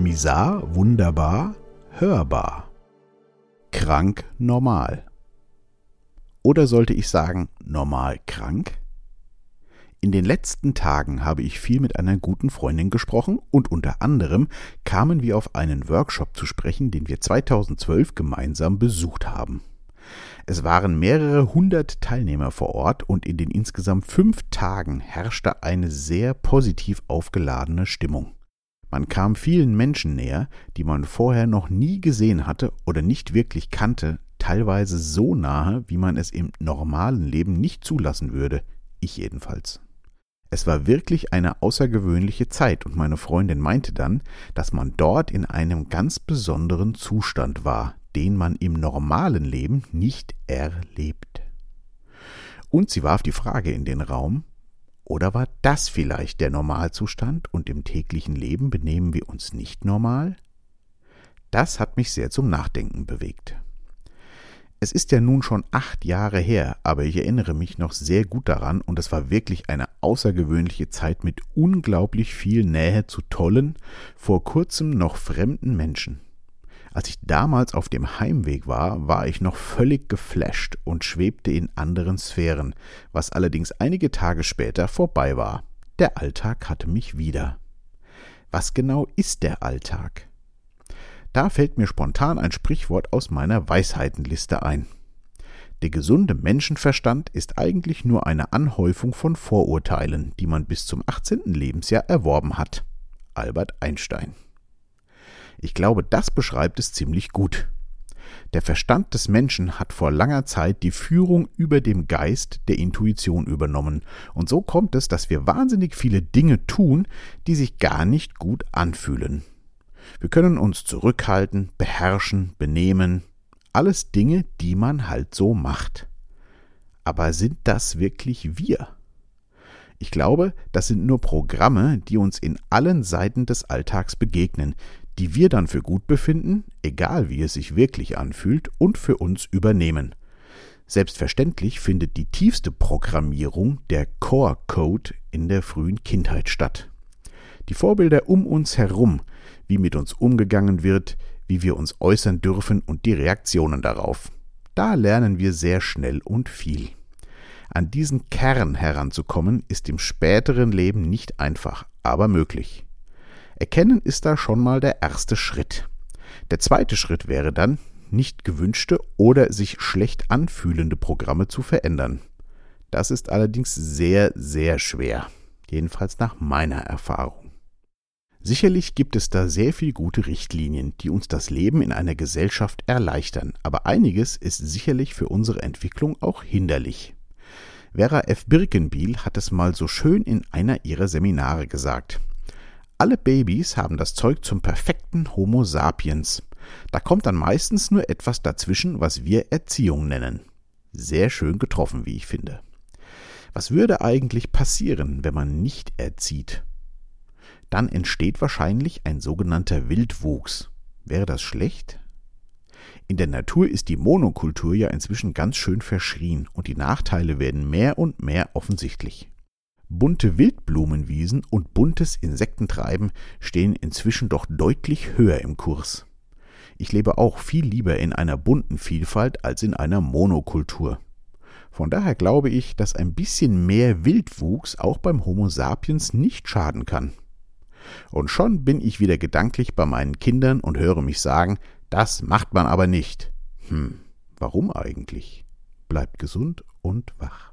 Misar, wunderbar, hörbar. Krank, normal. Oder sollte ich sagen, normal krank? In den letzten Tagen habe ich viel mit einer guten Freundin gesprochen und unter anderem kamen wir auf einen Workshop zu sprechen, den wir 2012 gemeinsam besucht haben. Es waren mehrere hundert Teilnehmer vor Ort und in den insgesamt fünf Tagen herrschte eine sehr positiv aufgeladene Stimmung. Man kam vielen Menschen näher, die man vorher noch nie gesehen hatte oder nicht wirklich kannte, teilweise so nahe, wie man es im normalen Leben nicht zulassen würde, ich jedenfalls. Es war wirklich eine außergewöhnliche Zeit und meine Freundin meinte dann, dass man dort in einem ganz besonderen Zustand war, den man im normalen Leben nicht erlebt. Und sie warf die Frage in den Raum, oder war das vielleicht der Normalzustand und im täglichen Leben benehmen wir uns nicht normal? Das hat mich sehr zum Nachdenken bewegt. Es ist ja nun schon acht Jahre her, aber ich erinnere mich noch sehr gut daran und es war wirklich eine außergewöhnliche Zeit mit unglaublich viel Nähe zu tollen, vor kurzem noch fremden Menschen. Als ich damals auf dem Heimweg war, war ich noch völlig geflasht und schwebte in anderen Sphären, was allerdings einige Tage später vorbei war. Der Alltag hatte mich wieder. Was genau ist der Alltag? Da fällt mir spontan ein Sprichwort aus meiner Weisheitenliste ein. Der gesunde Menschenverstand ist eigentlich nur eine Anhäufung von Vorurteilen, die man bis zum 18. Lebensjahr erworben hat. Albert Einstein. Ich glaube, das beschreibt es ziemlich gut. Der Verstand des Menschen hat vor langer Zeit die Führung über dem Geist der Intuition übernommen, und so kommt es, dass wir wahnsinnig viele Dinge tun, die sich gar nicht gut anfühlen. Wir können uns zurückhalten, beherrschen, benehmen, alles Dinge, die man halt so macht. Aber sind das wirklich wir? Ich glaube, das sind nur Programme, die uns in allen Seiten des Alltags begegnen, die wir dann für gut befinden, egal wie es sich wirklich anfühlt, und für uns übernehmen. Selbstverständlich findet die tiefste Programmierung, der Core Code, in der frühen Kindheit statt. Die Vorbilder um uns herum, wie mit uns umgegangen wird, wie wir uns äußern dürfen und die Reaktionen darauf. Da lernen wir sehr schnell und viel. An diesen Kern heranzukommen, ist im späteren Leben nicht einfach, aber möglich. Erkennen ist da schon mal der erste Schritt. Der zweite Schritt wäre dann, nicht gewünschte oder sich schlecht anfühlende Programme zu verändern. Das ist allerdings sehr, sehr schwer, jedenfalls nach meiner Erfahrung. Sicherlich gibt es da sehr viel gute Richtlinien, die uns das Leben in einer Gesellschaft erleichtern, aber einiges ist sicherlich für unsere Entwicklung auch hinderlich. Vera F. Birkenbiel hat es mal so schön in einer ihrer Seminare gesagt. Alle Babys haben das Zeug zum perfekten Homo sapiens. Da kommt dann meistens nur etwas dazwischen, was wir Erziehung nennen. Sehr schön getroffen, wie ich finde. Was würde eigentlich passieren, wenn man nicht erzieht? dann entsteht wahrscheinlich ein sogenannter Wildwuchs. Wäre das schlecht? In der Natur ist die Monokultur ja inzwischen ganz schön verschrien und die Nachteile werden mehr und mehr offensichtlich. Bunte Wildblumenwiesen und buntes Insektentreiben stehen inzwischen doch deutlich höher im Kurs. Ich lebe auch viel lieber in einer bunten Vielfalt als in einer Monokultur. Von daher glaube ich, dass ein bisschen mehr Wildwuchs auch beim Homo sapiens nicht schaden kann. Und schon bin ich wieder gedanklich bei meinen Kindern und höre mich sagen, das macht man aber nicht. Hm, warum eigentlich? Bleibt gesund und wach.